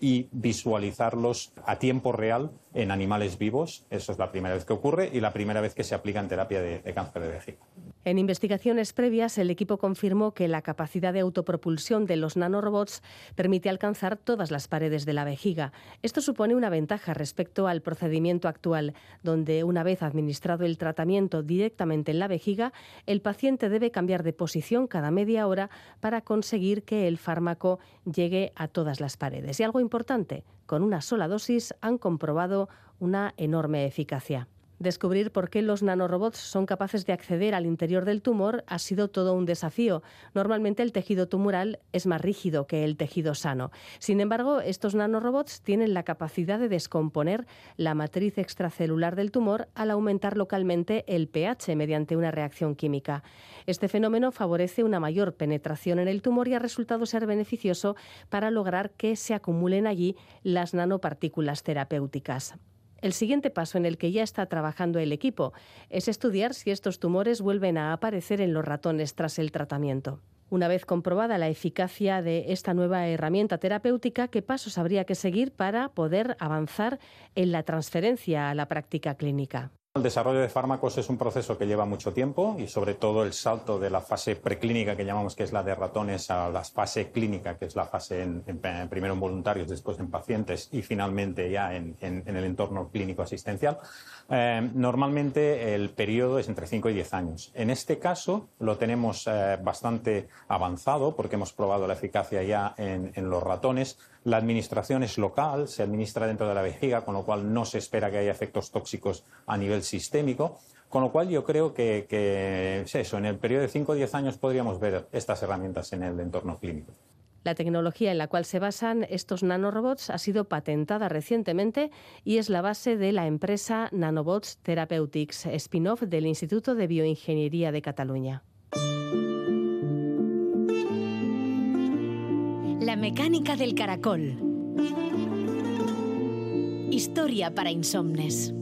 y visualizarlos a tiempo real en animales vivos. Eso es la primera vez que ocurre y la primera vez que se aplica en terapia de, de cáncer de vejiga. En investigaciones previas, el equipo confirmó que la capacidad de autopropulsión de los nanorobots permite alcanzar todas las paredes de la vejiga. Esto supone una ventaja respecto al procedimiento actual, donde una vez administrado el tratamiento directamente en la vejiga, el paciente debe cambiar de posición cada media hora para conseguir que el fármaco llegue a todas las paredes. Y algo importante, con una sola dosis han comprobado una enorme eficacia. Descubrir por qué los nanorobots son capaces de acceder al interior del tumor ha sido todo un desafío. Normalmente el tejido tumoral es más rígido que el tejido sano. Sin embargo, estos nanorobots tienen la capacidad de descomponer la matriz extracelular del tumor al aumentar localmente el pH mediante una reacción química. Este fenómeno favorece una mayor penetración en el tumor y ha resultado ser beneficioso para lograr que se acumulen allí las nanopartículas terapéuticas. El siguiente paso en el que ya está trabajando el equipo es estudiar si estos tumores vuelven a aparecer en los ratones tras el tratamiento. Una vez comprobada la eficacia de esta nueva herramienta terapéutica, ¿qué pasos habría que seguir para poder avanzar en la transferencia a la práctica clínica? El desarrollo de fármacos es un proceso que lleva mucho tiempo y sobre todo el salto de la fase preclínica que llamamos que es la de ratones a la fase clínica que es la fase en, primero en voluntarios, después en pacientes y finalmente ya en, el entorno clínico asistencial. Eh, normalmente el periodo es entre 5 y 10 años. En este caso lo tenemos eh, bastante avanzado porque hemos probado la eficacia ya en los ratones la administración es local, se administra dentro de la vejiga, con lo cual no se espera que haya efectos tóxicos a nivel sistémico. Con lo cual yo creo que, es eso, en el periodo de 5 o 10 años podríamos ver estas herramientas en el entorno clínico. La tecnología en la cual se basan estos nanorobots ha sido patentada recientemente y es la base de la empresa Nanobots Therapeutics, spin-off del Instituto de Bioingeniería de Cataluña. La mecánica del caracol. Historia para insomnes.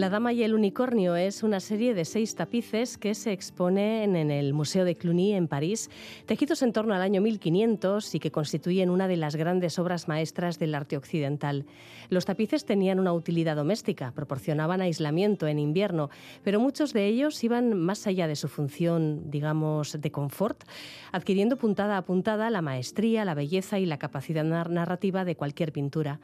La Dama y el Unicornio es una serie de seis tapices que se exponen en el Museo de Cluny en París, tejidos en torno al año 1500 y que constituyen una de las grandes obras maestras del arte occidental. Los tapices tenían una utilidad doméstica, proporcionaban aislamiento en invierno, pero muchos de ellos iban más allá de su función, digamos, de confort, adquiriendo puntada a puntada la maestría, la belleza y la capacidad narrativa de cualquier pintura.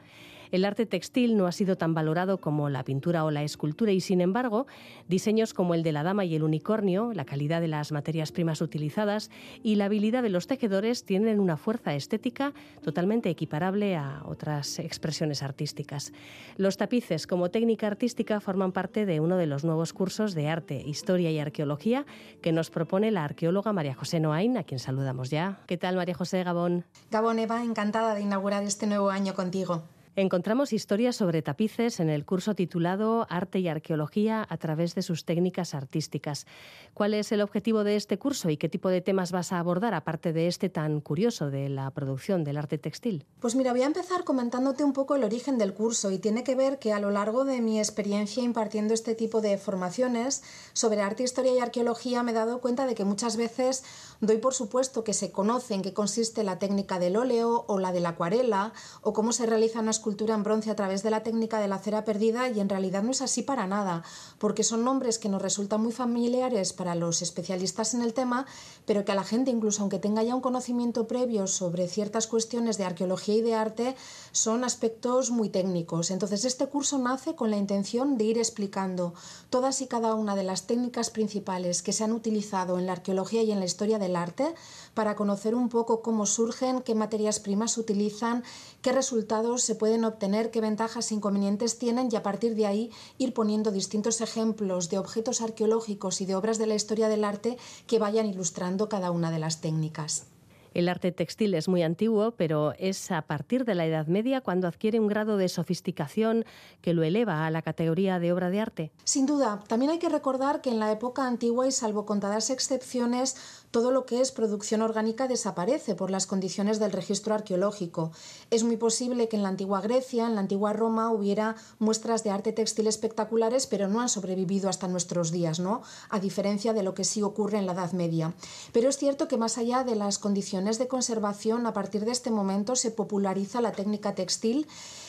El arte textil no ha sido tan valorado como la pintura o la escultura y, sin embargo, diseños como el de la dama y el unicornio, la calidad de las materias primas utilizadas y la habilidad de los tejedores tienen una fuerza estética totalmente equiparable a otras expresiones artísticas. Los tapices como técnica artística forman parte de uno de los nuevos cursos de arte, historia y arqueología que nos propone la arqueóloga María José Noain, a quien saludamos ya. ¿Qué tal, María José Gabón? Gabón Eva, encantada de inaugurar este nuevo año contigo. Encontramos historias sobre tapices en el curso titulado Arte y Arqueología a través de sus técnicas artísticas. ¿Cuál es el objetivo de este curso y qué tipo de temas vas a abordar, aparte de este tan curioso de la producción del arte textil? Pues mira, voy a empezar comentándote un poco el origen del curso y tiene que ver que a lo largo de mi experiencia impartiendo este tipo de formaciones sobre arte, historia y arqueología me he dado cuenta de que muchas veces doy por supuesto que se conoce en qué consiste la técnica del óleo o la de la acuarela o cómo se realiza una escultura en bronce a través de la técnica de la cera perdida y en realidad no es así para nada, porque son nombres que nos resultan muy familiares para los especialistas en el tema, pero que a la gente, incluso aunque tenga ya un conocimiento previo sobre ciertas cuestiones de arqueología y de arte, son aspectos muy técnicos. Entonces este curso nace con la intención de ir explicando todas y cada una de las técnicas principales que se han utilizado en la arqueología y en la historia del arte para conocer un poco cómo surgen, qué materias primas se utilizan, qué resultados se pueden obtener, qué ventajas e inconvenientes tienen y a partir de ahí ir poniendo distintos ejemplos de objetos arqueológicos y de obras de la historia del arte que vayan ilustrando cada una de las técnicas. El arte textil es muy antiguo, pero es a partir de la Edad Media cuando adquiere un grado de sofisticación que lo eleva a la categoría de obra de arte. Sin duda, también hay que recordar que en la época antigua y salvo contadas excepciones, todo lo que es producción orgánica desaparece por las condiciones del registro arqueológico. Es muy posible que en la antigua Grecia, en la antigua Roma, hubiera muestras de arte textil espectaculares, pero no han sobrevivido hasta nuestros días, ¿no? A diferencia de lo que sí ocurre en la Edad Media. Pero es cierto que más allá de las condiciones de conservación, a partir de este momento se populariza la técnica textil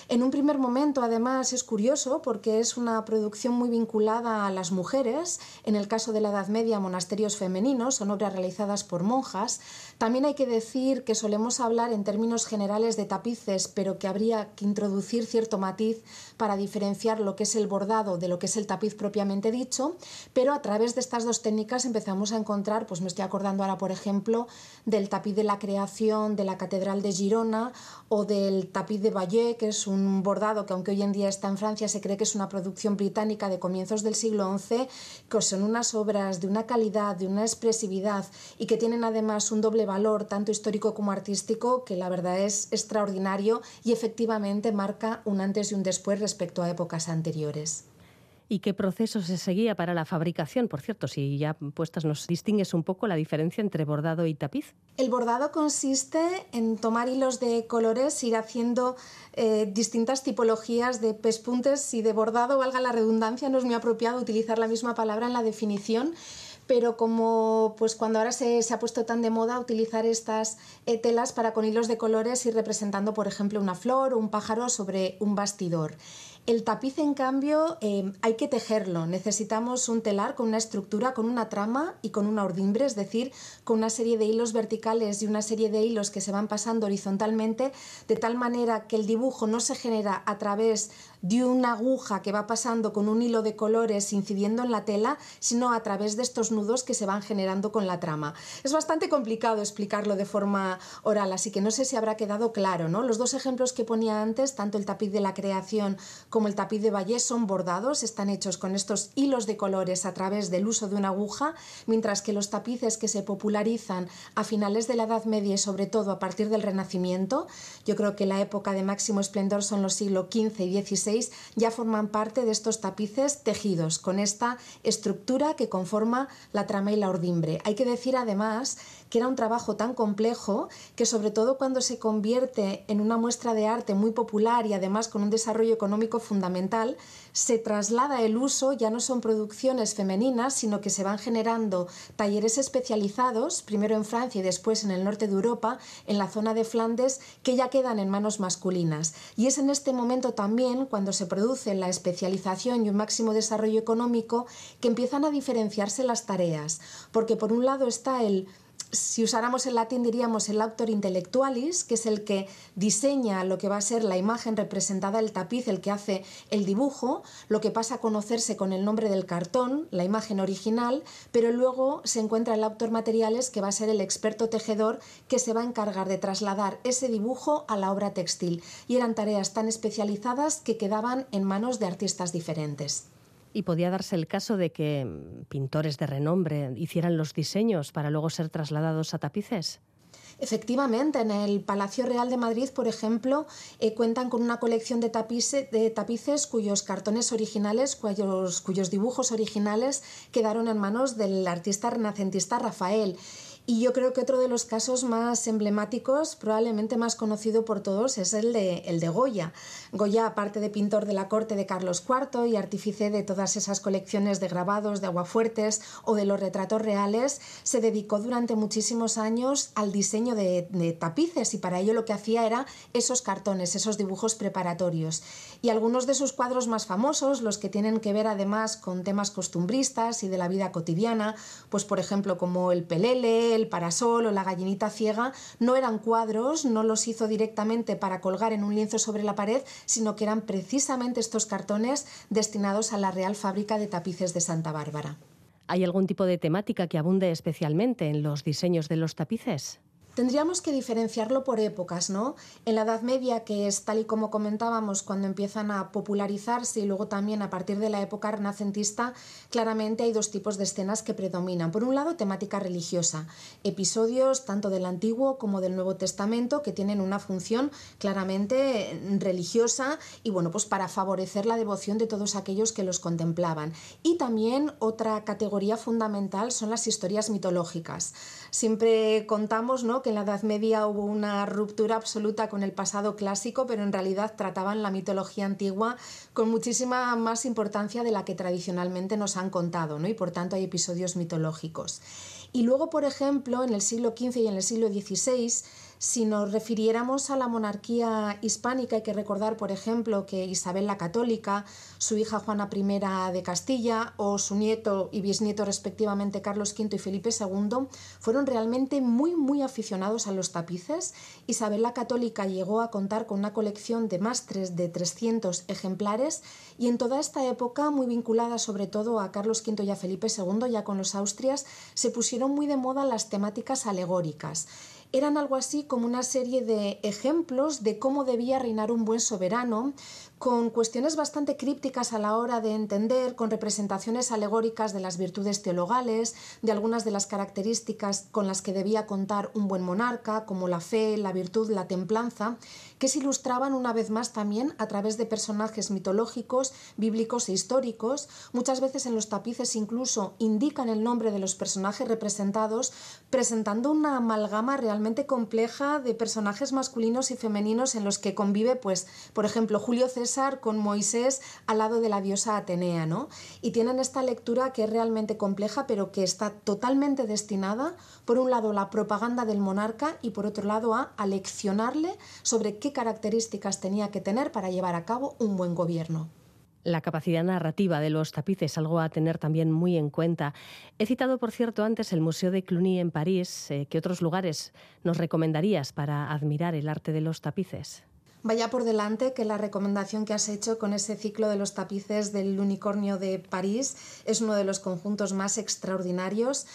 en un primer momento, además, es curioso porque es una producción muy vinculada a las mujeres. En el caso de la Edad Media, monasterios femeninos, son obras realizadas por monjas. También hay que decir que solemos hablar en términos generales de tapices, pero que habría que introducir cierto matiz para diferenciar lo que es el bordado de lo que es el tapiz propiamente dicho. Pero a través de estas dos técnicas empezamos a encontrar, pues me estoy acordando ahora, por ejemplo, del tapiz de la creación de la Catedral de Girona o del tapiz de Valle, que es un bordado que aunque hoy en día está en Francia, se cree que es una producción británica de comienzos del siglo XI, que son unas obras de una calidad, de una expresividad y que tienen además un doble valor, tanto histórico como artístico, que la verdad es extraordinario y efectivamente marca un antes y un después respecto a épocas anteriores y qué proceso se seguía para la fabricación. Por cierto, si ya puestas nos distingues un poco la diferencia entre bordado y tapiz. El bordado consiste en tomar hilos de colores, ir haciendo eh, distintas tipologías de pespuntes y de bordado, valga la redundancia, no es muy apropiado utilizar la misma palabra en la definición pero como pues cuando ahora se, ha puesto tan de moda utilizar estas eh, telas para con hilos de colores y representando, por ejemplo, una flor o un pájaro sobre un bastidor. El tapiz, en cambio, eh, hay que tejerlo. Necesitamos un telar con una estructura, con una trama y con una ordimbre, es decir, con una serie de hilos verticales y una serie de hilos que se van pasando horizontalmente, de tal manera que el dibujo no se genera a través de una aguja que va pasando con un hilo de colores incidiendo en la tela, sino a través de estos nudos que se van generando con la trama. Es bastante complicado explicarlo de forma oral, así que no sé si habrá quedado claro, ¿no? Los dos ejemplos que ponía antes, tanto el tapiz de la creación el tapiz de Valle, son bordados, están hechos con estos hilos de colores a través del uso de una aguja, mientras que los tapices que se popularizan a finales de la Edad Media y sobre todo a partir del Renacimiento, yo creo que la época de máximo esplendor son los siglos XV y XVI, ya forman parte de estos tapices tejidos con esta estructura que conforma la trama y la ordimbre. Hay que decir además que era un trabajo tan complejo que sobre todo cuando se convierte en una muestra de arte muy popular y además con un desarrollo económico fundamental, se traslada el uso, ya no son producciones femeninas, sino que se van generando talleres especializados, primero en Francia y después en el norte de Europa, en la zona de Flandes, que ya quedan en manos masculinas. Y es en este momento también, cuando se produce la especialización y un máximo desarrollo económico, que empiezan a diferenciarse las tareas, porque por un lado está el si usáramos el latín diríamos el autor intellectualis, que es el que diseña lo que va a ser la imagen representada el tapiz, el que hace el dibujo, lo que pasa a conocerse con el nombre del cartón, la imagen original, pero luego se encuentra el autor materiales, que va a ser el experto tejedor, que se va a encargar de trasladar ese dibujo a la obra textil. Y eran tareas tan especializadas que quedaban en manos de artistas diferentes. Y podía darse el caso de que mm, pintores de renombre hicieran los diseños para luego ser trasladados a tapices. Efectivamente, en el Palacio Real de Madrid, por ejemplo, eh, cuentan con una colección de, tapices cuyos cartones originales, cuyos dibujos originales quedaron en manos del artista renacentista Rafael. Y yo creo que otro de los casos más emblemáticos, probablemente más conocido por todos, es el de, el de Goya. Goya, aparte de pintor de la corte de Carlos IV y artífice de todas esas colecciones de grabados, de aguafuertes o de los retratos reales, se dedicó durante muchísimos años al diseño de, de tapices y para ello lo que hacía era esos cartones, esos dibujos preparatorios. Y algunos de sus cuadros más famosos, los que tienen que ver además con temas costumbristas y de la vida cotidiana, pues por ejemplo como el pelele, el parasol o la gallinita ciega no eran cuadros, no los hizo directamente para colgar en un lienzo sobre la pared, sino que eran precisamente estos cartones destinados a la Real Fábrica de Tapices de Santa Bárbara. ¿Hay algún tipo de temática que abunde especialmente en los diseños de los tapices? Tendríamos que diferenciarlo por épocas, ¿no? En la Edad Media, que es tal y como comentábamos, cuando empiezan a popularizarse y luego también a partir de la época renacentista, claramente hay dos tipos de escenas que predominan. Por un lado, temática religiosa, episodios tanto del Antiguo como del Nuevo Testamento que tienen una función claramente religiosa y bueno, pues para favorecer la devoción de todos aquellos que los contemplaban. Y también otra categoría fundamental son las historias mitológicas. Siempre contamos, ¿no? En la Edad Media hubo una ruptura absoluta con el pasado clásico, pero en realidad trataban la mitología antigua con muchísima más importancia de la que tradicionalmente nos han contado, ¿no? y por tanto hay episodios mitológicos. Y luego, por ejemplo, en el siglo XV y en el siglo XVI, si nos refiriéramos a la monarquía hispánica, hay que recordar, por ejemplo, que Isabel la Católica, su hija Juana I de Castilla o su nieto y bisnieto respectivamente Carlos V y Felipe II, fueron realmente muy, muy aficionados a los tapices. Isabel la Católica llegó a contar con una colección de más de 300 ejemplares y en toda esta época, muy vinculada sobre todo a Carlos V y a Felipe II, ya con los Austrias, se pusieron muy de moda las temáticas alegóricas eran algo así como una serie de ejemplos de cómo debía reinar un buen soberano, con cuestiones bastante crípticas a la hora de entender, con representaciones alegóricas de las virtudes teologales, de algunas de las características con las que debía contar un buen monarca, como la fe, la virtud, la templanza, que se ilustraban una vez más también a través de personajes mitológicos, bíblicos e históricos. Muchas veces en los tapices incluso indican el nombre de los personajes representados, presentando una amalgama realmente compleja de personajes masculinos y femeninos en los que convive, pues, por ejemplo, Julio César con Moisés al lado de la diosa Atenea, ¿no? Y tienen esta lectura que es realmente compleja, pero que está totalmente destinada, por un lado, a la propaganda del monarca y por otro lado, a aleccionarle sobre qué características tenía que tener para llevar a cabo un buen gobierno. La capacidad narrativa de los tapices, algo a tener también muy en cuenta. He citado, por cierto, antes el Museo de Cluny en París. Eh, ¿Qué otros lugares nos recomendarías para admirar el arte de los tapices? Vaya por delante que la recomendación que has hecho con ese ciclo de los tapices del unicornio de París es uno de los conjuntos más extraordinarios.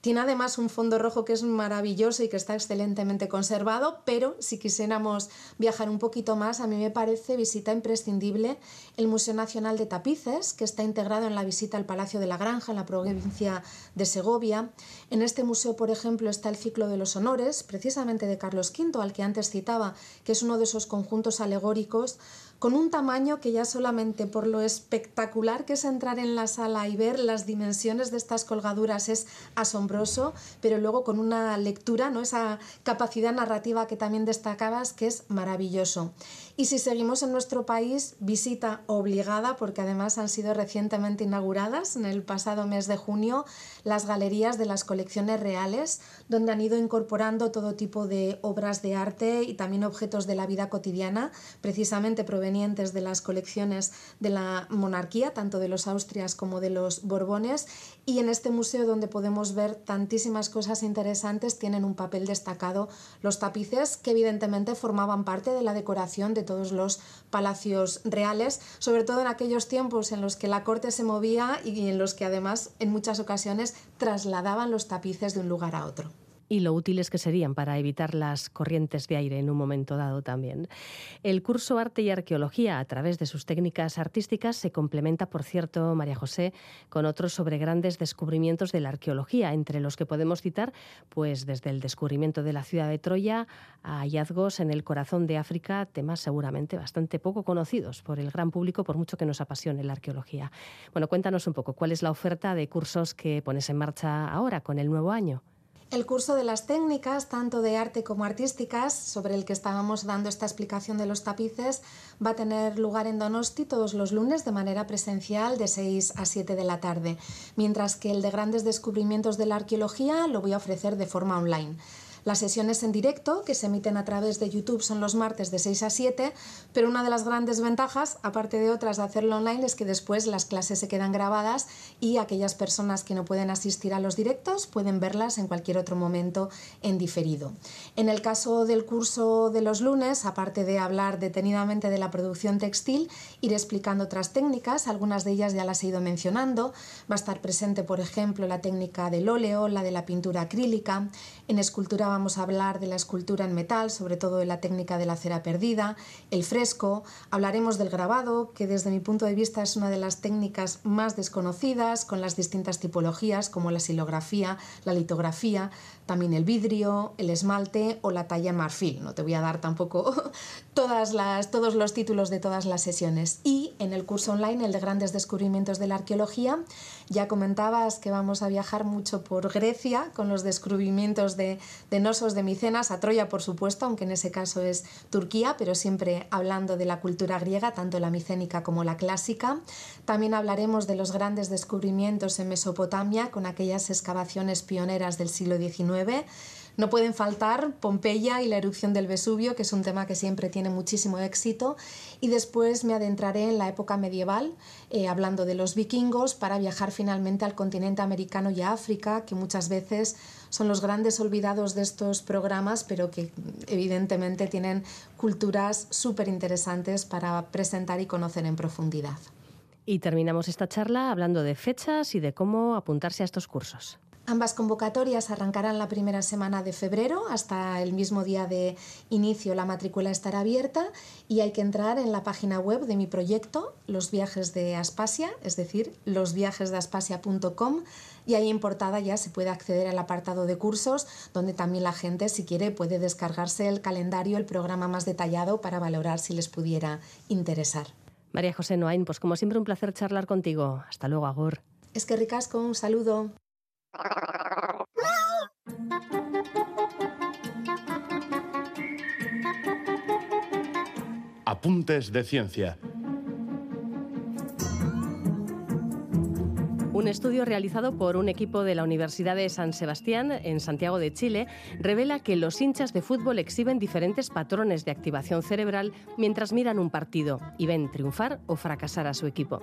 Tiene además un fondo rojo que es maravilloso y que está excelentemente conservado, pero si quisiéramos viajar un poquito más, a mí me parece visita imprescindible el Museo Nacional de Tapices, que está integrado en la visita al Palacio de la Granja, en la provincia de Segovia. En este museo, por ejemplo, está el ciclo de los honores, precisamente de Carlos V, al que antes citaba, que es uno de esos conjuntos alegóricos con un tamaño que ya solamente por lo espectacular que es entrar en la sala y ver las dimensiones de estas colgaduras es asombroso, pero luego con una lectura, ¿no? esa capacidad narrativa que también destacabas, que es maravilloso. Y si seguimos en nuestro país, visita obligada, porque además han sido recientemente inauguradas en el pasado mes de junio las galerías de las colecciones reales, donde han ido incorporando todo tipo de obras de arte y también objetos de la vida cotidiana, precisamente provenientes de las colecciones de la monarquía, tanto de los Austrias como de los Borbones, y en este museo donde podemos ver tantísimas cosas interesantes tienen un papel destacado los tapices que evidentemente formaban parte de la decoración de todos los palacios reales, sobre todo en aquellos tiempos en los que la corte se movía y en los que además en muchas ocasiones trasladaban los tapices de un lugar a otro y lo útiles que serían para evitar las corrientes de aire en un momento dado también. El curso Arte y Arqueología, a través de sus técnicas artísticas, se complementa, por cierto, María José, con otros sobre grandes descubrimientos de la arqueología, entre los que podemos citar, pues desde el descubrimiento de la ciudad de Troya a hallazgos en el corazón de África, temas seguramente bastante poco conocidos por el gran público, por mucho que nos apasione la arqueología. Bueno, cuéntanos un poco, ¿cuál es la oferta de cursos que pones en marcha ahora con el nuevo año? El curso de las técnicas, tanto de arte como artísticas, sobre el que estábamos dando esta explicación de los tapices, va a tener lugar en Donosti todos los lunes de manera presencial de 6 a 7 de la tarde, mientras que el de grandes descubrimientos de la arqueología lo voy a ofrecer de forma online. Las sesiones en directo, que se emiten a través de YouTube, son los martes de 6 a 7, pero una de las grandes ventajas, aparte de otras de hacerlo online, es que después las clases se quedan grabadas y aquellas personas que no pueden asistir a los directos pueden verlas en cualquier otro momento en diferido. En el caso del curso de los lunes, aparte de hablar detenidamente de la producción textil, iré explicando otras técnicas, algunas de ellas ya las he ido mencionando. Va a estar presente, por ejemplo, la técnica del óleo, la de la pintura acrílica. En escultura vamos a hablar de la escultura en metal, sobre todo de la técnica de la cera perdida, el fresco, hablaremos del grabado, que desde mi punto de vista es una de las técnicas más desconocidas, con las distintas tipologías como la silografía, la litografía, también el vidrio, el esmalte o la talla marfil. No te voy a dar tampoco todas las, todos los títulos de todas las sesiones. Y en el curso online, el de grandes descubrimientos de la arqueología, ya comentabas que vamos a viajar mucho por Grecia con los descubrimientos de, de nosos de Micenas, a Troya por supuesto, aunque en ese caso es Turquía, pero siempre hablando de la cultura griega, tanto la micénica como la clásica. También hablaremos de los grandes descubrimientos en Mesopotamia con aquellas excavaciones pioneras del siglo XIX no pueden faltar Pompeya y la erupción del Vesubio, que es un tema que siempre tiene muchísimo éxito. Y después me adentraré en la época medieval, eh, hablando de los vikingos, para viajar finalmente al continente americano y a África, que muchas veces son los grandes olvidados de estos programas, pero que evidentemente tienen culturas súper interesantes para presentar y conocer en profundidad. Y terminamos esta charla hablando de fechas y de cómo apuntarse a estos cursos. Ambas convocatorias arrancarán la primera semana de febrero, hasta el mismo día de inicio la matrícula estará abierta y hay que entrar en la página web de mi proyecto, Los Viajes de Aspasia, es decir, losviajesdeaspasia.com y ahí en portada ya se puede acceder al apartado de cursos, donde también la gente, si quiere, puede descargarse el calendario, el programa más detallado para valorar si les pudiera interesar. María José Noain, pues como siempre un placer charlar contigo. Hasta luego, Agor. Es que ricasco, un saludo. Apuntes de ciencia Un estudio realizado por un equipo de la Universidad de San Sebastián, en Santiago de Chile, revela que los hinchas de fútbol exhiben diferentes patrones de activación cerebral mientras miran un partido y ven triunfar o fracasar a su equipo.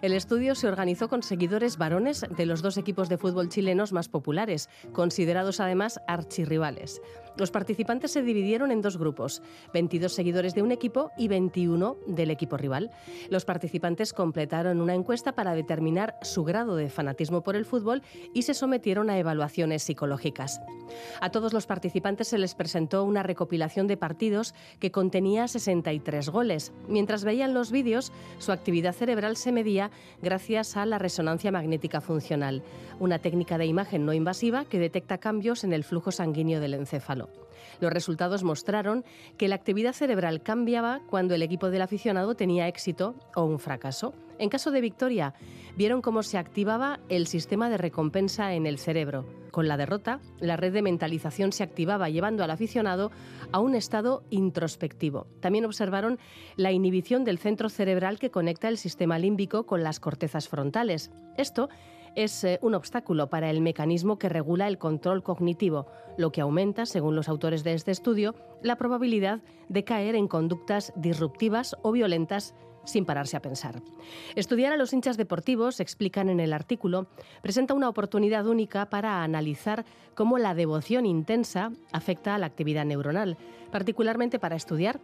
El estudio se organizó con seguidores varones de los dos equipos de fútbol chilenos más populares, considerados además archirrivales. Los participantes se dividieron en dos grupos, 22 seguidores de un equipo y 21 del equipo rival. Los participantes completaron una encuesta para determinar su grado de fanatismo por el fútbol y se sometieron a evaluaciones psicológicas. A todos los participantes se les presentó una recopilación de partidos que contenía 63 goles. Mientras veían los vídeos, su actividad cerebral se medía gracias a la resonancia magnética funcional, una técnica de imagen no invasiva que detecta cambios en el flujo sanguíneo del encéfalo. Los resultados mostraron que la actividad cerebral cambiaba cuando el equipo del aficionado tenía éxito o un fracaso. En caso de victoria, vieron cómo se activaba el sistema de recompensa en el cerebro. Con la derrota, la red de mentalización se activaba llevando al aficionado a un estado introspectivo. También observaron la inhibición del centro cerebral que conecta el sistema límbico con las cortezas frontales. Esto es eh, un obstáculo para el mecanismo que regula el control cognitivo, lo que aumenta, según los autores de este estudio, la probabilidad de caer en conductas disruptivas o violentas sin pararse a pensar. Estudiar a los hinchas deportivos, explican en el artículo, presenta una oportunidad única para analizar cómo la devoción intensa afecta a la actividad neuronal, particularmente para estudiar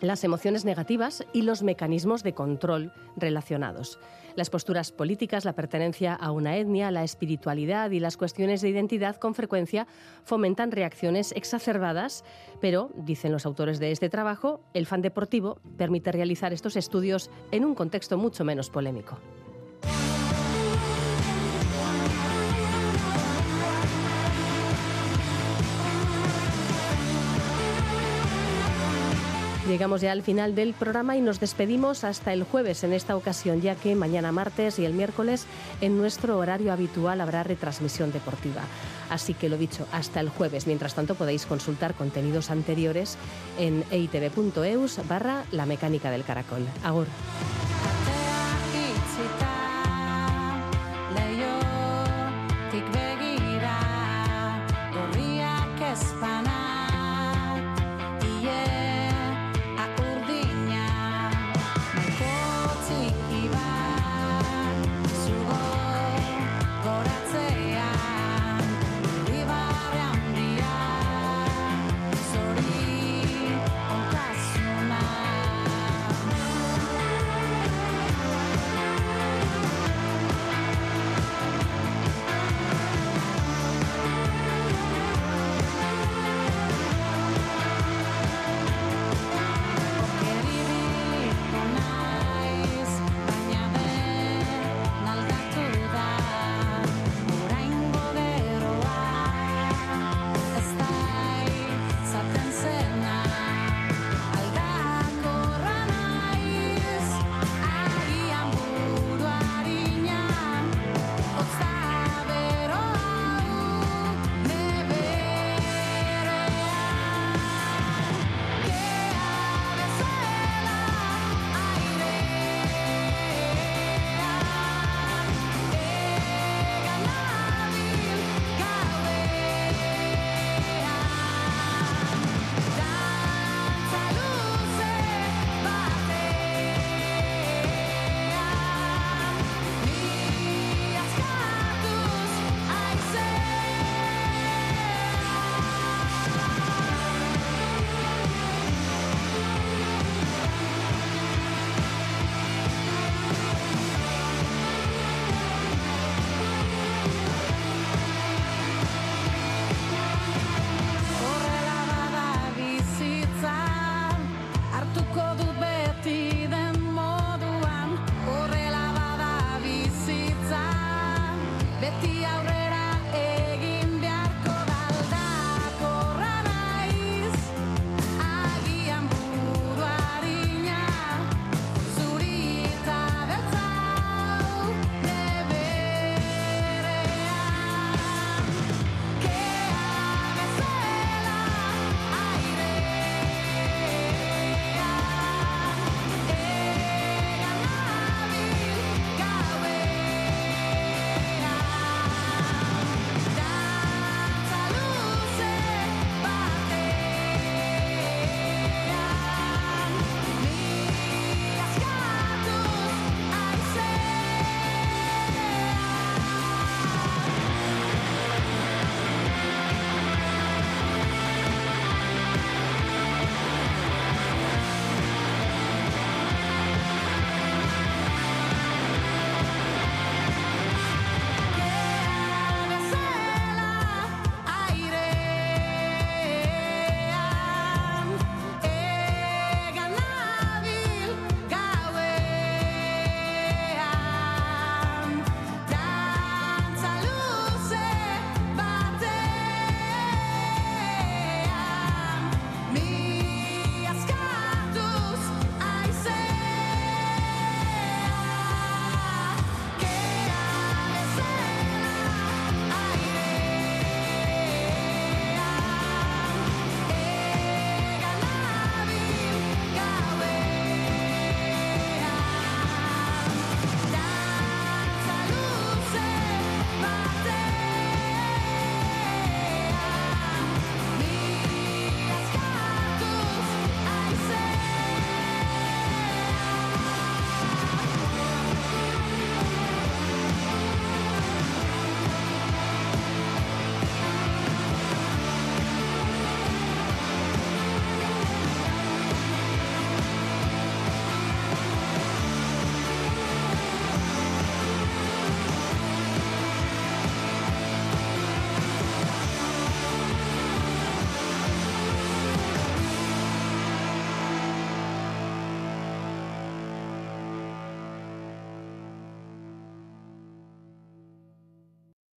las emociones negativas y los mecanismos de control relacionados. Las posturas políticas, la pertenencia a una etnia, la espiritualidad y las cuestiones de identidad con frecuencia fomentan reacciones exacerbadas, pero, dicen los autores de este trabajo, el fan deportivo permite realizar estos estudios en un contexto mucho menos polémico. Llegamos ya al final del programa y nos despedimos hasta el jueves en esta ocasión, ya que mañana martes y el miércoles en nuestro horario habitual habrá retransmisión deportiva. Así que lo dicho, hasta el jueves. Mientras tanto podéis consultar contenidos anteriores en eitv.eus barra la mecánica del caracol. Agur.